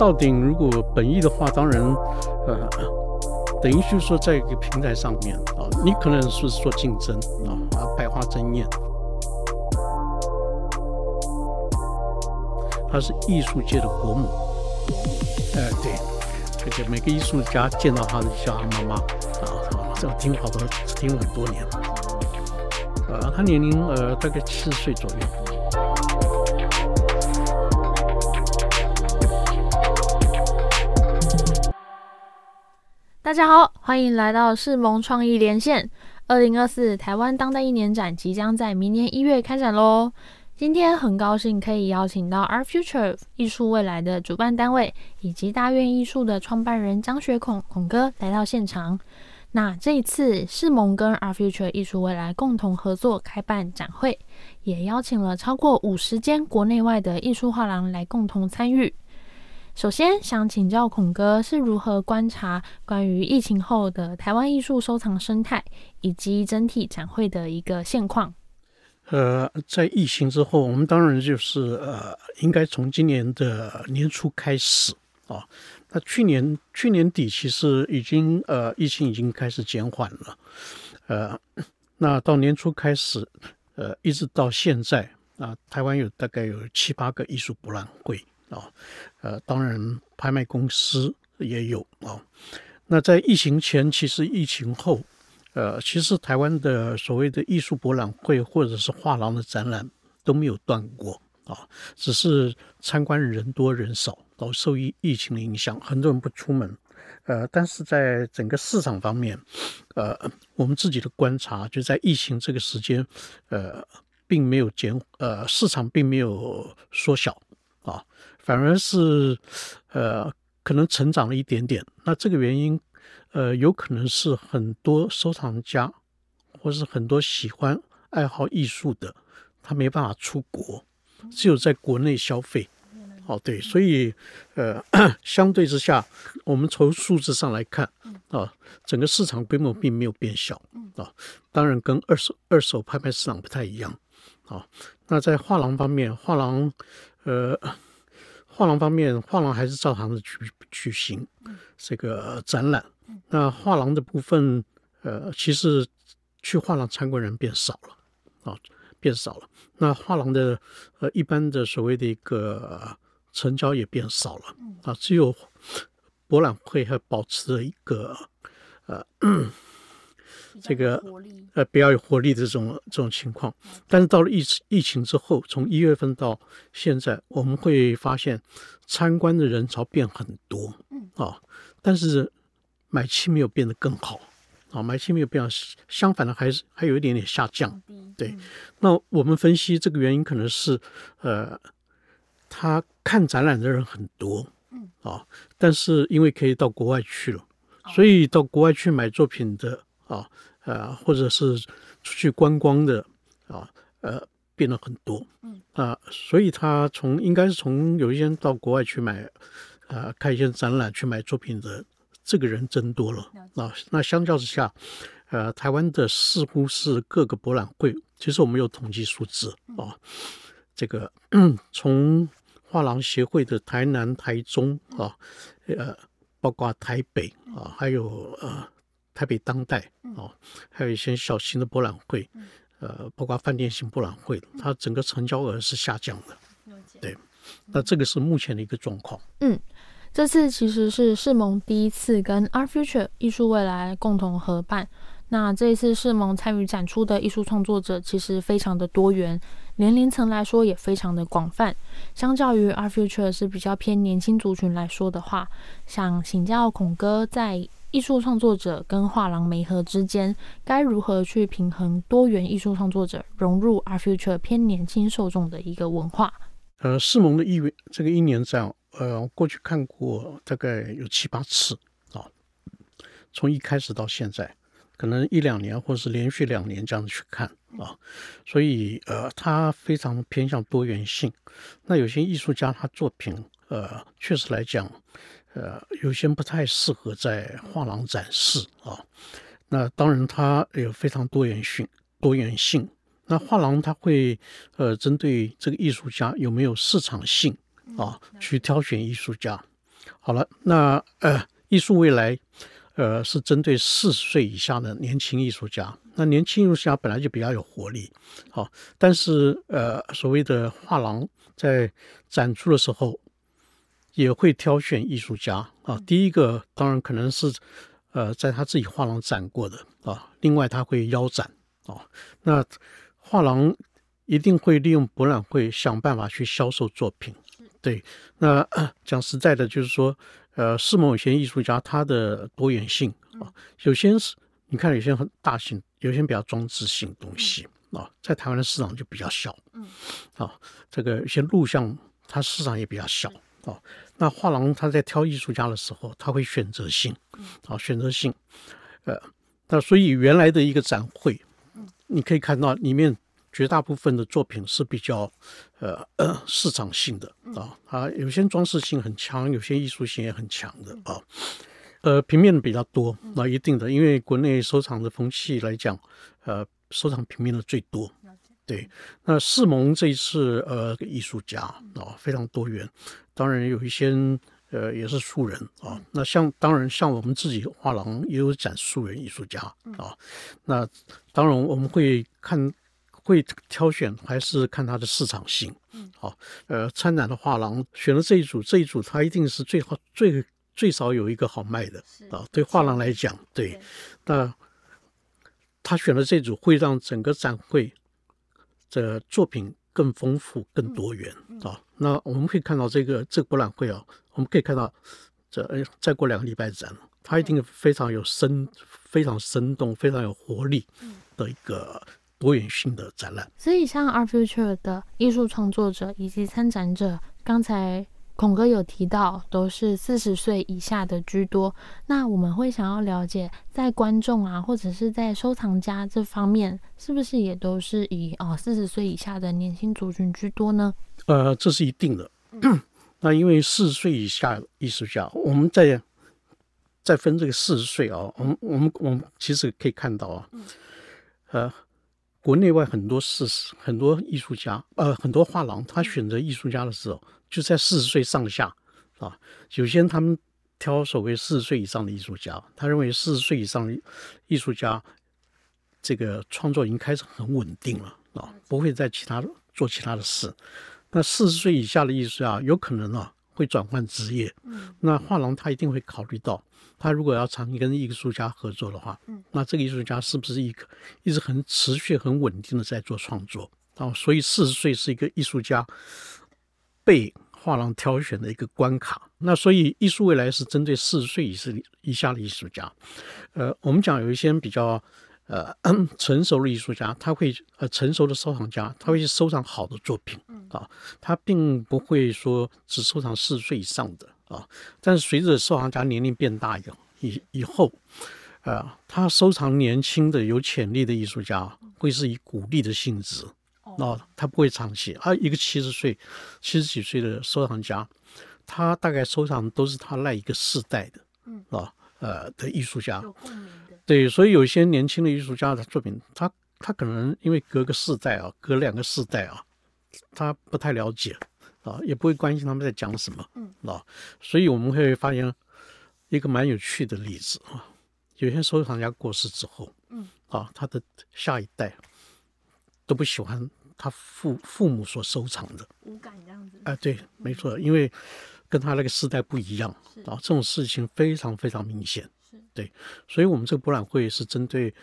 到顶如果本意的话，当然，呃，等于就是说在一个平台上面啊，你可能是说竞争啊，百花争艳，它是艺术界的国母，呃，对，而且每个艺术家见到他都叫他妈妈啊，这个听好多听了很多年了，呃，他年龄呃大概七十岁左右。大家好，欢迎来到世盟创意连线。二零二四台湾当代一年展即将在明年一月开展喽。今天很高兴可以邀请到 Art Future 艺术未来的主办单位以及大院艺术的创办人张学孔孔哥来到现场。那这一次世盟跟 Art Future 艺术未来共同合作开办展会，也邀请了超过五十间国内外的艺术画廊来共同参与。首先想请教孔哥是如何观察关于疫情后的台湾艺术收藏生态以及整体展会的一个现况。呃，在疫情之后，我们当然就是呃，应该从今年的年初开始啊。那去年去年底其实已经呃，疫情已经开始减缓了。呃，那到年初开始，呃，一直到现在啊，台湾有大概有七八个艺术博览会。啊，呃，当然，拍卖公司也有啊。那在疫情前，其实疫情后，呃，其实台湾的所谓的艺术博览会或者是画廊的展览都没有断过啊，只是参观人多人少，都受疫疫情的影响，很多人不出门。呃，但是在整个市场方面，呃，我们自己的观察，就在疫情这个时间，呃，并没有减，呃，市场并没有缩小啊。反而是，呃，可能成长了一点点。那这个原因，呃，有可能是很多收藏家，或是很多喜欢爱好艺术的，他没办法出国，只有在国内消费。哦，对，所以，呃，相对之下，我们从数字上来看，啊，整个市场规模并没有变小。啊，当然跟二手二手拍卖市场不太一样。啊，那在画廊方面，画廊，呃。画廊方面，画廊还是照常的举举行这个展览。那画廊的部分，呃，其实去画廊参观人变少了，啊，变少了。那画廊的呃一般的所谓的一个成交也变少了，啊，只有博览会还保持了一个呃。这个呃比较有活力的这种这种情况，但是到了疫疫情之后，从一月份到现在，我们会发现参观的人潮变很多，嗯啊，但是买气没有变得更好，啊，买气没有变，相反的还是还有一点点下降，对。那我们分析这个原因，可能是呃，他看展览的人很多，嗯啊，但是因为可以到国外去了，所以到国外去买作品的。啊，呃，或者是出去观光的，啊，呃，变了很多，嗯，啊，所以他从应该是从有一些人到国外去买，呃，看一些展览去买作品的这个人增多了，啊，那相较之下，呃，台湾的似乎是各个博览会，其实我们有统计数字啊，这个 从画廊协会的台南、台中啊，呃，包括台北啊，还有呃。台北当代哦，还有一些小型的博览会，呃，包括饭店型博览会，它整个成交额是下降的。对，那这个是目前的一个状况。嗯，这次其实是世盟第一次跟 Art Future 艺术未来共同合办。那这一次世盟参与展出的艺术创作者其实非常的多元，年龄层来说也非常的广泛。相较于 Art Future 是比较偏年轻族群来说的话，想请教孔哥在。艺术创作者跟画廊媒合之间，该如何去平衡多元艺术创作者融入 Art Future 偏年轻受众的一个文化？呃，世盟的一这个一年展，呃，过去看过大概有七八次啊，从一开始到现在，可能一两年或是连续两年这样子去看啊，所以呃，它非常偏向多元性。那有些艺术家他作品，呃，确实来讲。呃，有些不太适合在画廊展示啊。那当然，它有非常多元性，多元性。那画廊它会呃，针对这个艺术家有没有市场性啊，去挑选艺术家。好了，那呃，艺术未来，呃，是针对四十岁以下的年轻艺术家。那年轻艺术家本来就比较有活力，好，但是呃，所谓的画廊在展出的时候，也会挑选艺术家啊。第一个当然可能是呃，在他自己画廊展过的啊，另外他会邀展啊。那画廊一定会利用博览会想办法去销售作品。对，那 讲实在的，就是说，呃，是某有些艺术家他的多元性啊，有些是，你看有些很大型，有些比较装置性东西啊，在台湾的市场就比较小，嗯，啊，这个有些录像它市场也比较小啊。那画廊他在挑艺术家的时候，他会选择性，啊，选择性，呃，那所以原来的一个展会，你可以看到里面。绝大部分的作品是比较，呃，市场性的啊，啊，有些装饰性很强，有些艺术性也很强的啊，呃，平面的比较多，那一定的，因为国内收藏的风气来讲，呃，收藏平面的最多，对。那世蒙这一次，呃，艺术家啊，非常多元，当然有一些，呃，也是素人啊。那像当然像我们自己画廊也有展素人艺术家啊，那当然我们会看。会挑选还是看它的市场性？嗯，好，呃，参展的画廊选了这一组，这一组它一定是最好最最少有一个好卖的啊。对画廊来讲，对，那他选了这组会让整个展会的作品更丰富、更多元啊。那我们可以看到这个这个博览会啊，我们可以看到这再过两个礼拜展，它一定非常有生、非常生动、非常有活力的一个。多元性的展览，所以像 Art Future 的艺术创作者以及参展者，刚才孔哥有提到，都是四十岁以下的居多。那我们会想要了解，在观众啊，或者是在收藏家这方面，是不是也都是以哦四十岁以下的年轻族群居多呢？呃，这是一定的。那因为四十岁以下艺术家，我们在在分这个四十岁啊，我们我们我们其实可以看到啊，呃。国内外很多是很多艺术家，呃，很多画廊，他选择艺术家的时候就在四十岁上下，啊，首先他们挑所谓四十岁以上的艺术家，他认为四十岁以上的艺术家这个创作已经开始很稳定了，啊，不会再其他做其他的事。那四十岁以下的艺术家有可能啊会转换职业，那画廊他一定会考虑到。他如果要长期跟艺术家合作的话，嗯，那这个艺术家是不是一个一直很持续、很稳定的在做创作？哦，所以四十岁是一个艺术家被画廊挑选的一个关卡。那所以艺术未来是针对四十岁以是以下的艺术家。呃，我们讲有一些比较呃 成熟的艺术家，他会呃成熟的收藏家，他会去收藏好的作品，啊，他并不会说只收藏四十岁以上的。啊，但是随着收藏家年龄变大以以以后，呃，他收藏年轻的有潜力的艺术家，会是以鼓励的性质，那他不会长期。啊一个七十岁、七十几岁的收藏家，他大概收藏都是他那一个世代的，嗯，啊，呃的艺术家，对，所以有些年轻的艺术家的作品，他他可能因为隔个世代啊，隔两个世代啊，他不太了解。啊，也不会关心他们在讲什么，嗯，啊，所以我们会发现一个蛮有趣的例子啊，有些收藏家过世之后，嗯，啊，他的下一代都不喜欢他父父母所收藏的，无感这样子，啊，对，没错，因为跟他那个时代不一样，啊，这种事情非常非常明显，对，所以我们这个博览会是针对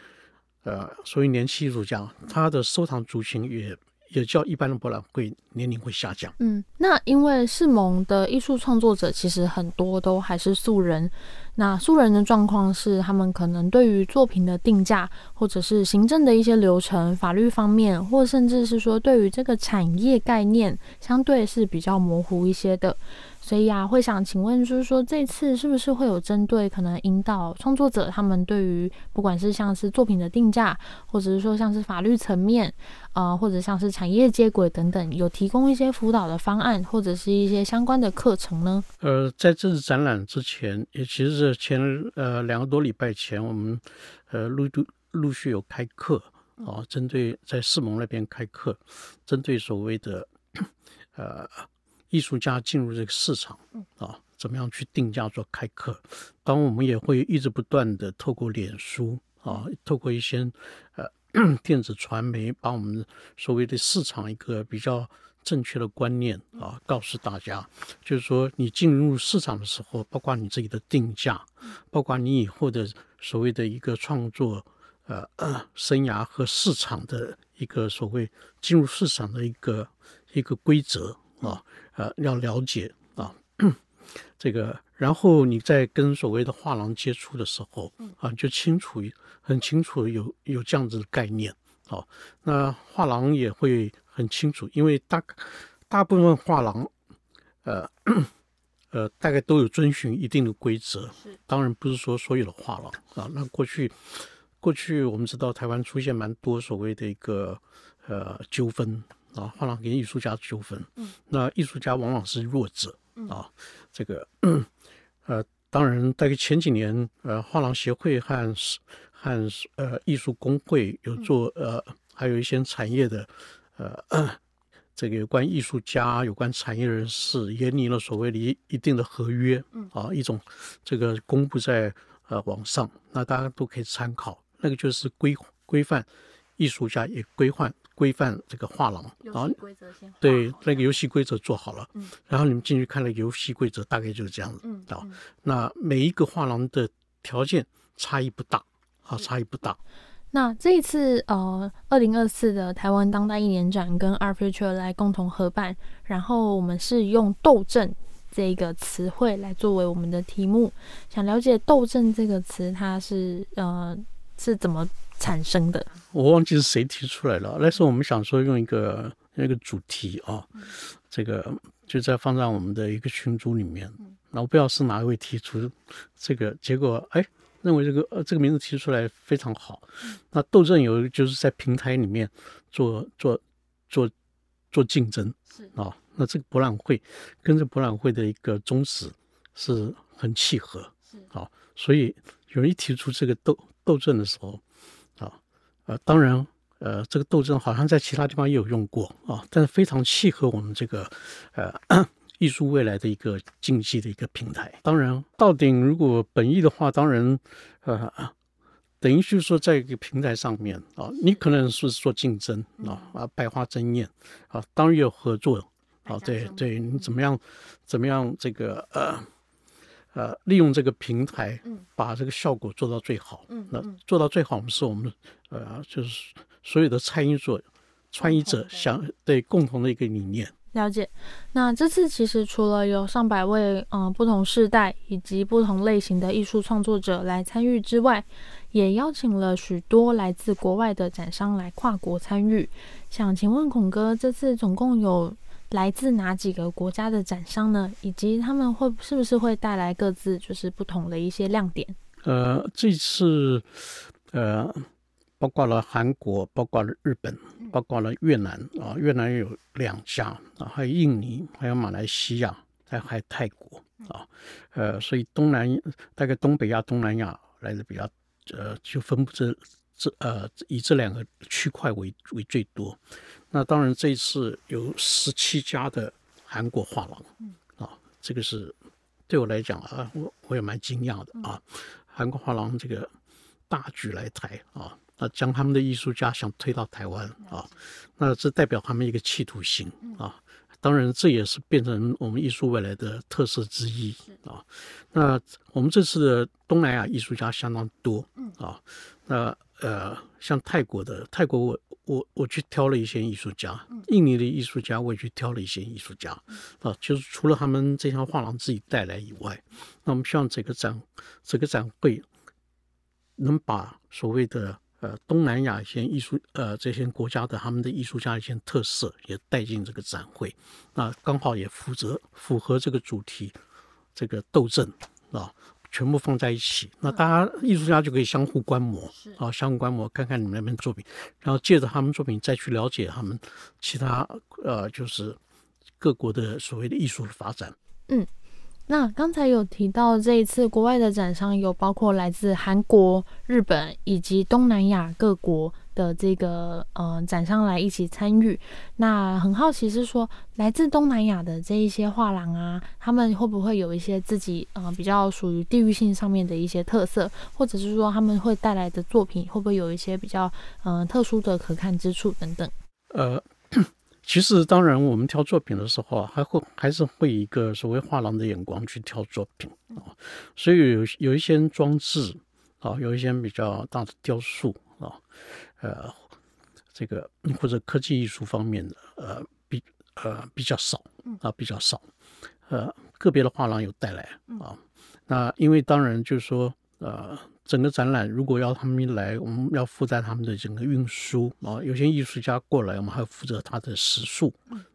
呃，所以年轻艺术家，他的收藏族群也。也叫一般的博览会年龄会下降。嗯，那因为世盟的艺术创作者其实很多都还是素人，那素人的状况是他们可能对于作品的定价，或者是行政的一些流程、法律方面，或甚至是说对于这个产业概念，相对是比较模糊一些的。所以啊，会想请问，就是说这次是不是会有针对可能引导创作者他们对于不管是像是作品的定价，或者是说像是法律层面，呃，或者像是产业接轨等等，有提供一些辅导的方案，或者是一些相关的课程呢？呃，在这次展览之前，也其实是前呃两个多礼拜前，我们呃陆陆陆续有开课啊，针对在世盟那边开课，针对所谓的呃。艺术家进入这个市场，啊，怎么样去定价做开课。当然，我们也会一直不断的透过脸书啊，透过一些呃 电子传媒，把我们所谓的市场一个比较正确的观念啊，告诉大家，就是说你进入市场的时候，包括你自己的定价，包括你以后的所谓的一个创作呃生涯和市场的一个所谓进入市场的一个一个规则啊，呃，要了解啊。这个，然后你在跟所谓的画廊接触的时候，啊，就清楚很清楚有有这样子的概念，啊，那画廊也会很清楚，因为大大部分画廊，呃 呃，大概都有遵循一定的规则，当然不是说所有的画廊啊。那过去过去我们知道台湾出现蛮多所谓的一个呃纠纷啊，画廊跟艺术家纠纷，嗯，那艺术家往往是弱者。啊，这个呃，当然，大概前几年，呃，画廊协会和和呃艺术工会有做呃，还有一些产业的呃，这个有关艺术家、有关产业人士，也拟了所谓的一一定的合约，啊，一种这个公布在呃网上，那大家都可以参考，那个就是规规范艺术家，也规范。规范这个画廊，然后规则先对那个游戏规则做好了，嗯，然后你们进去看了游戏规则，大概就是这样子，嗯，啊，那每一个画廊的条件差异不大，啊，差异不大。那这一次呃，二零二四的台湾当代一年展跟 Art Future 来共同合办，然后我们是用斗阵这个词汇来作为我们的题目，想了解斗阵这个词它是呃是怎么。产生的，我忘记是谁提出来了。那时候我们想说用一个那个主题啊，这个就在放在我们的一个群组里面。那我不知道是哪一位提出这个，结果哎，认为这个呃这个名字提出来非常好。那斗争有就是在平台里面做做做做竞争啊。那这个博览会跟这博览会的一个宗旨是很契合啊。所以有人一提出这个斗斗争的时候。啊呃，当然，呃，这个斗争好像在其他地方也有用过啊，但是非常契合我们这个呃艺术未来的一个竞技的一个平台。当然，到顶如果本意的话，当然，呃，等于就是说在一个平台上面啊，你可能是做竞争啊啊，百花争艳啊，当然有合作啊，对对，你怎么样怎么样这个呃。呃，利用这个平台，嗯，把这个效果做到最好，嗯，那做到最好，我们是我们，呃，就是所有的参与者、参与者想对共同的一个理念。了解。那这次其实除了有上百位，嗯，不同世代以及不同类型的艺术创作者来参与之外，也邀请了许多来自国外的展商来跨国参与。想请问孔哥，这次总共有？来自哪几个国家的展商呢？以及他们会是不是会带来各自就是不同的一些亮点？呃，这次呃，包括了韩国，包括了日本，包括了越南啊，越南有两家啊，还有印尼，还有马来西亚，还还有泰国啊，呃，所以东南大概东北亚、东南亚来的比较呃，就分布这。这呃，以这两个区块为为最多。那当然，这一次有十七家的韩国画廊，啊，这个是对我来讲啊，我我也蛮惊讶的啊。韩国画廊这个大举来台啊，那将他们的艺术家想推到台湾啊，那这代表他们一个企图心啊。当然，这也是变成我们艺术未来的特色之一啊。那我们这次的东南亚艺术家相当多啊。那呃，像泰国的泰国，我我我去挑了一些艺术家，印尼的艺术家我也去挑了一些艺术家啊。就是除了他们这项画廊自己带来以外，那我们希望这个展这个展会能把所谓的。呃，东南亚一些艺术，呃，这些国家的他们的艺术家一些特色也带进这个展会，那刚好也负责符合这个主题，这个斗争啊，全部放在一起，那大家艺术家就可以相互观摩，啊，相互观摩，看看你们那边作品，然后借着他们作品再去了解他们其他呃，就是各国的所谓的艺术的发展，嗯。那刚才有提到这一次国外的展商有包括来自韩国、日本以及东南亚各国的这个呃展商来一起参与。那很好奇是说，来自东南亚的这一些画廊啊，他们会不会有一些自己呃比较属于地域性上面的一些特色，或者是说他们会带来的作品会不会有一些比较嗯特殊的可看之处等等？呃。其实，当然，我们挑作品的时候啊，还会还是会一个所谓画廊的眼光去挑作品啊。所以有有一些装置啊，有一些比较大的雕塑啊，呃，这个或者科技艺术方面的，呃，比呃比较少啊，比较少。呃，个别的画廊有带来啊。那因为当然就是说，呃。整个展览如果要他们来，我们要负担他们的整个运输啊。有些艺术家过来，我们还要负责他的食宿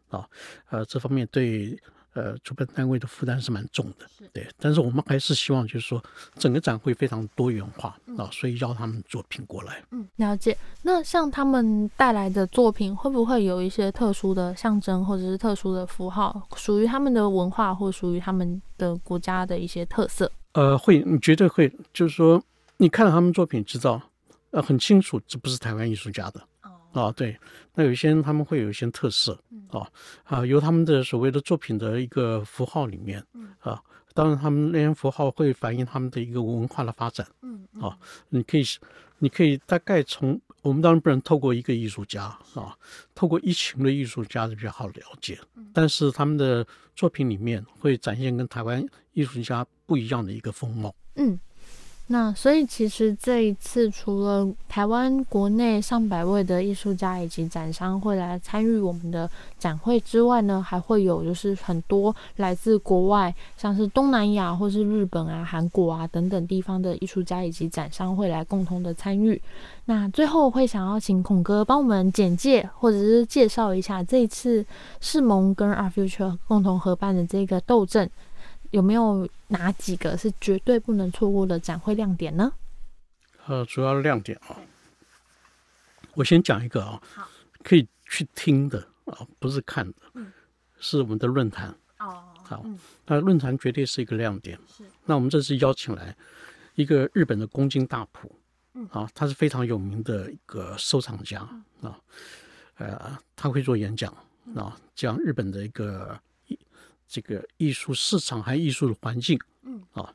啊。呃，这方面对呃主办单位的负担是蛮重的，对。但是我们还是希望就是说，整个展会非常多元化啊，所以邀他们作品过来。嗯，了解。那像他们带来的作品，会不会有一些特殊的象征或者是特殊的符号，属于他们的文化或属于他们的国家的一些特色？呃，会，你绝对会，就是说。你看了他们作品，知道，呃，很清楚，这不是台湾艺术家的。哦，啊，对，那有一些他们会有一些特色，啊啊，由他们的所谓的作品的一个符号里面，啊，当然他们那些符号会反映他们的一个文化的发展。嗯，啊，你可以，你可以大概从我们当然不能透过一个艺术家啊，透过一群的艺术家是比较好了解，但是他们的作品里面会展现跟台湾艺术家不一样的一个风貌。嗯。那所以其实这一次除了台湾国内上百位的艺术家以及展商会来参与我们的展会之外呢，还会有就是很多来自国外，像是东南亚或是日本啊、韩国啊等等地方的艺术家以及展商会来共同的参与。那最后会想要请孔哥帮我们简介或者是介绍一下这一次世盟跟 Art Future 共同合办的这个斗阵。有没有哪几个是绝对不能错过的展会亮点呢？呃，主要亮点啊，我先讲一个啊，可以去听的啊，不是看的，是我们的论坛哦。好，那论坛绝对是一个亮点。是，那我们这次邀请来一个日本的公斤大浦，嗯，啊，他是非常有名的一个收藏家啊，呃，他会做演讲啊，讲日本的一个。这个艺术市场还艺术的环境，嗯。啊，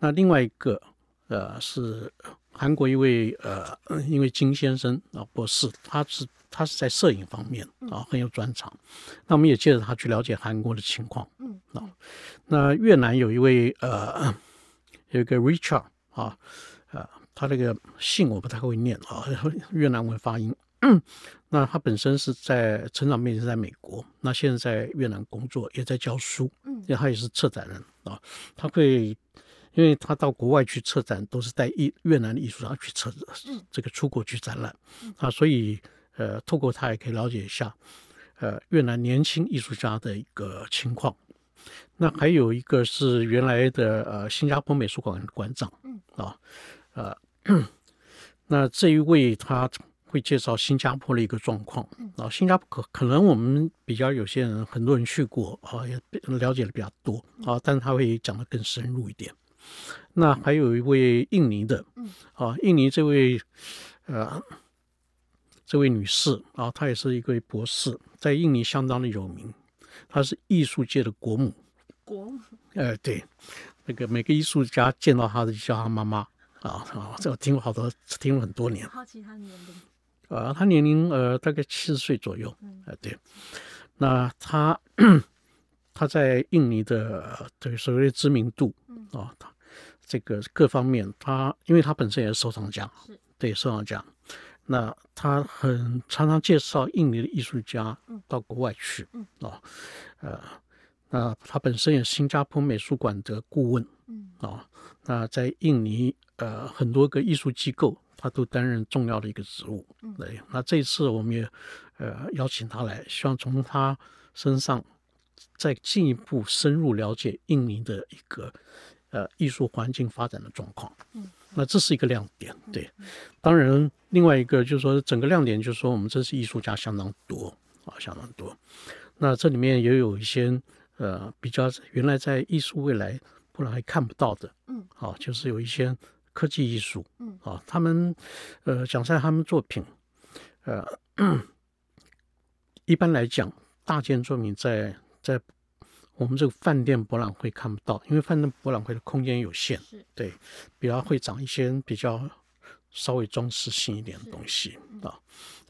那另外一个呃是韩国一位呃因为金先生啊博士，他是他是在摄影方面啊很有专长，那我们也借着他去了解韩国的情况，嗯。啊，那越南有一位呃有一个 Richard 啊啊，他那个姓我不太会念啊，越南文发音。那他本身是在成长背景是在美国，那现在在越南工作，也在教书。嗯，因为他也是策展人啊，他会，因为他到国外去策展，都是带艺越南的艺术家去策，这个出国去展览啊，所以呃，透过他也可以了解一下呃越南年轻艺术家的一个情况。那还有一个是原来的呃新加坡美术馆馆长，嗯啊呃，那这一位他。会介绍新加坡的一个状况啊，新加坡可可能我们比较有些人很多人去过啊，也了解的比较多啊，但是他会讲的更深入一点。那还有一位印尼的，啊，印尼这位呃这位女士啊，她也是一位博士，在印尼相当的有名，她是艺术界的国母。国母？呃，对，那个每个艺术家见到她的就叫她妈妈啊啊，这我听过好多，听了很多年。好奇她年龄。呃，他年龄呃大概七十岁左右，呃对，那他 他在印尼的这个所谓的知名度啊，他这个各方面，他因为他本身也是收藏家，对收藏家，那他很常常介绍印尼的艺术家到国外去，啊，呃，那他本身也是新加坡美术馆的顾问，啊，那在印尼呃很多个艺术机构。他都担任重要的一个职务，对。那这次我们也呃邀请他来，希望从他身上再进一步深入了解印尼的一个呃艺术环境发展的状况。嗯，那这是一个亮点，对。当然，另外一个就是说，整个亮点就是说，我们这次艺术家相当多啊，相当多。那这里面也有一些呃比较原来在艺术未来不然还看不到的，嗯，好，就是有一些。科技艺术，嗯啊，他们，呃，讲在他们作品，呃，一般来讲，大件作品在在我们这个饭店博览会看不到，因为饭店博览会的空间有限，对，比较会长一些比较稍微装饰性一点的东西啊，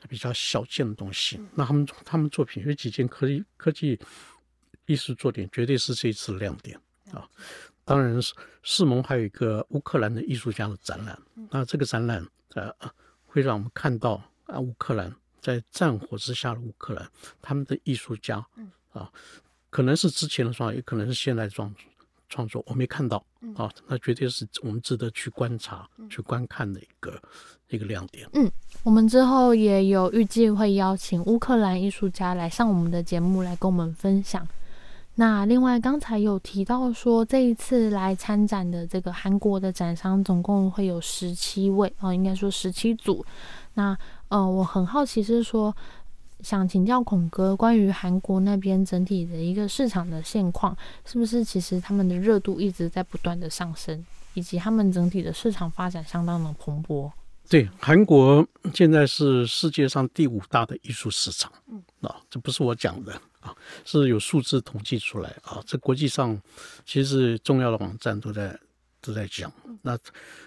比较小件的东西。那他们他们作品有几件科技科技艺术作品，绝对是这一次亮点啊。当然是世盟还有一个乌克兰的艺术家的展览，那这个展览呃会让我们看到啊乌克兰在战火之下的乌克兰，他们的艺术家啊。可能是之前的创作，也可能是现代创创作，我没看到啊，那绝对是我们值得去观察、去观看的一个一个亮点。嗯，我们之后也有预计会邀请乌克兰艺术家来上我们的节目来跟我们分享。那另外刚才有提到说，这一次来参展的这个韩国的展商总共会有十七位啊，应该说十七组。那呃，我很好奇是说。想请教孔哥，关于韩国那边整体的一个市场的现况，是不是其实他们的热度一直在不断的上升，以及他们整体的市场发展相当的蓬勃？对，韩国现在是世界上第五大的艺术市场，嗯，啊，这不是我讲的啊，是有数字统计出来啊，这国际上其实重要的网站都在都在讲，那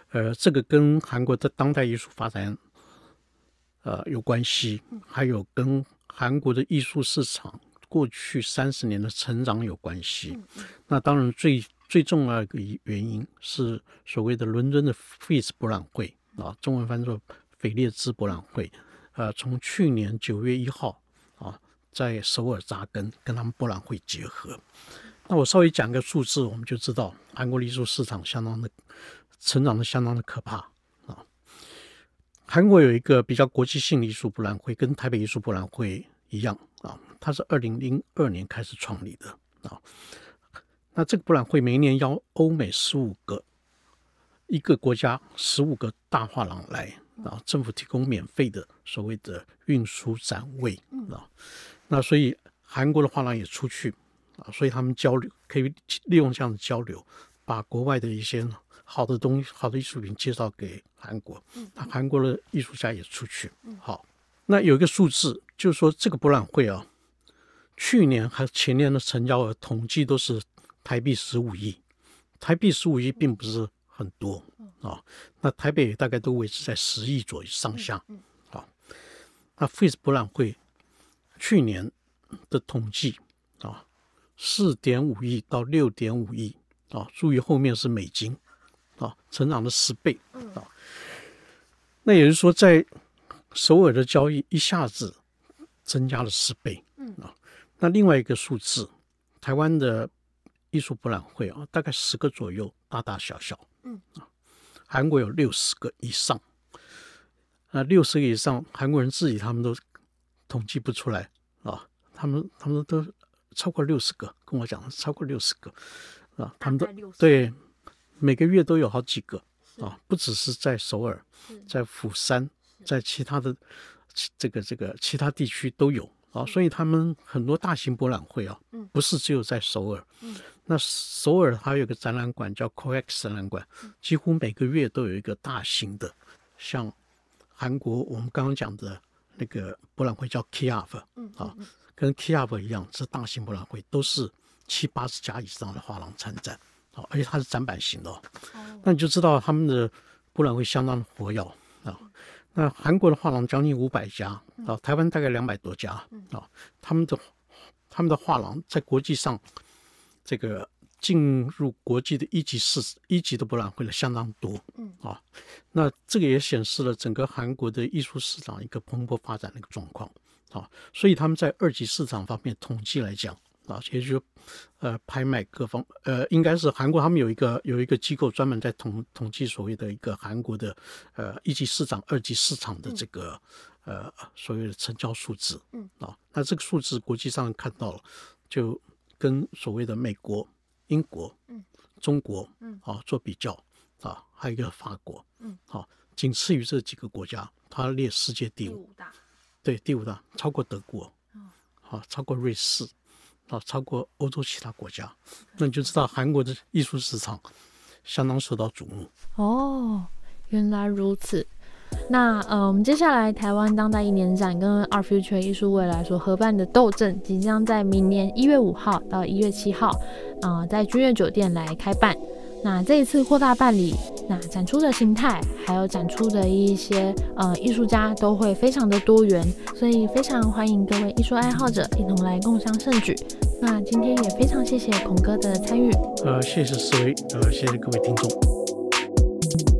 呃，这个跟韩国的当代艺术发展。呃，有关系，还有跟韩国的艺术市场过去三十年的成长有关系。那当然，最最重要一个原因是所谓的伦敦的 Face 博览会啊，中文翻作斐列兹博览会。呃，从去年九月一号啊，在首尔扎根，跟他们博览会结合。那我稍微讲个数字，我们就知道韩国艺术市场相当的成长的相当的可怕啊。韩国有一个比较国际性的艺术博览会，跟台北艺术博览会一样啊，它是二零零二年开始创立的啊。那这个博览会每一年邀欧美十五个一个国家十五个大画廊来然后，政府提供免费的所谓的运输展位啊。那所以韩国的画廊也出去啊，所以他们交流可以利用这样的交流，把国外的一些。好的东西，好的艺术品介绍给韩国，那韩国的艺术家也出去。好，那有一个数字，就是说这个博览会啊，去年和前年的成交额统计都是台币十五亿，台币十五亿并不是很多啊。那台北大概都维持在十亿左右上下。好，那 Face 博览会去年的统计啊，四点五亿到六点五亿啊，注意后面是美金。啊，成长了十倍啊！那也就是说，在首尔的交易一下子增加了十倍啊。那另外一个数字，台湾的艺术博览会啊，大概十个左右，大大小小。嗯啊，韩国有六十个以上。那六十个以上，韩国人自己他们都统计不出来啊。他们他们都超过六十个，跟我讲超过六十个啊。他们都对。每个月都有好几个啊，不只是在首尔，在釜山，在其他的这个这个其他地区都有啊，所以他们很多大型博览会啊，不是只有在首尔。那首尔还有个展览馆叫 COEX 展览馆，几乎每个月都有一个大型的，像韩国我们刚刚讲的那个博览会叫 KIAF，啊，跟 KIAF 一样是大型博览会，都是七八十家以上的画廊参展。啊而且它是展板型的，那你就知道他们的博览会相当的活跃啊。那韩国的画廊将近五百家啊，台湾大概两百多家啊。他们的他们的画廊在国际上这个进入国际的一级市一级的博览会的相当多嗯啊。那这个也显示了整个韩国的艺术市场一个蓬勃发展的一个状况啊。所以他们在二级市场方面统计来讲。啊，也就呃，拍卖各方，呃，应该是韩国他们有一个有一个机构专门在统统计所谓的一个韩国的呃一级市场、二级市场的这个呃所谓的成交数字。嗯，啊，那这个数字国际上看到了，就跟所谓的美国、英国、嗯、中国，嗯，啊做比较啊，还有一个法国，嗯，好，仅次于这几个国家，它列世界第五大，对，第五大，超过德国，好，超过瑞士。啊，超过欧洲其他国家，那你就知道韩国的艺术市场相当受到瞩目。哦，原来如此。那呃，我们接下来台湾当代一年展跟 Art Future 艺术未来所合办的斗阵，即将在明年一月五号到一月七号，啊，在君悦酒店来开办。那这一次扩大办理，那展出的形态还有展出的一些呃艺术家都会非常的多元，所以非常欢迎各位艺术爱好者一同来共襄盛举。那今天也非常谢谢孔哥的参与，呃，谢谢思维，呃，谢谢各位听众。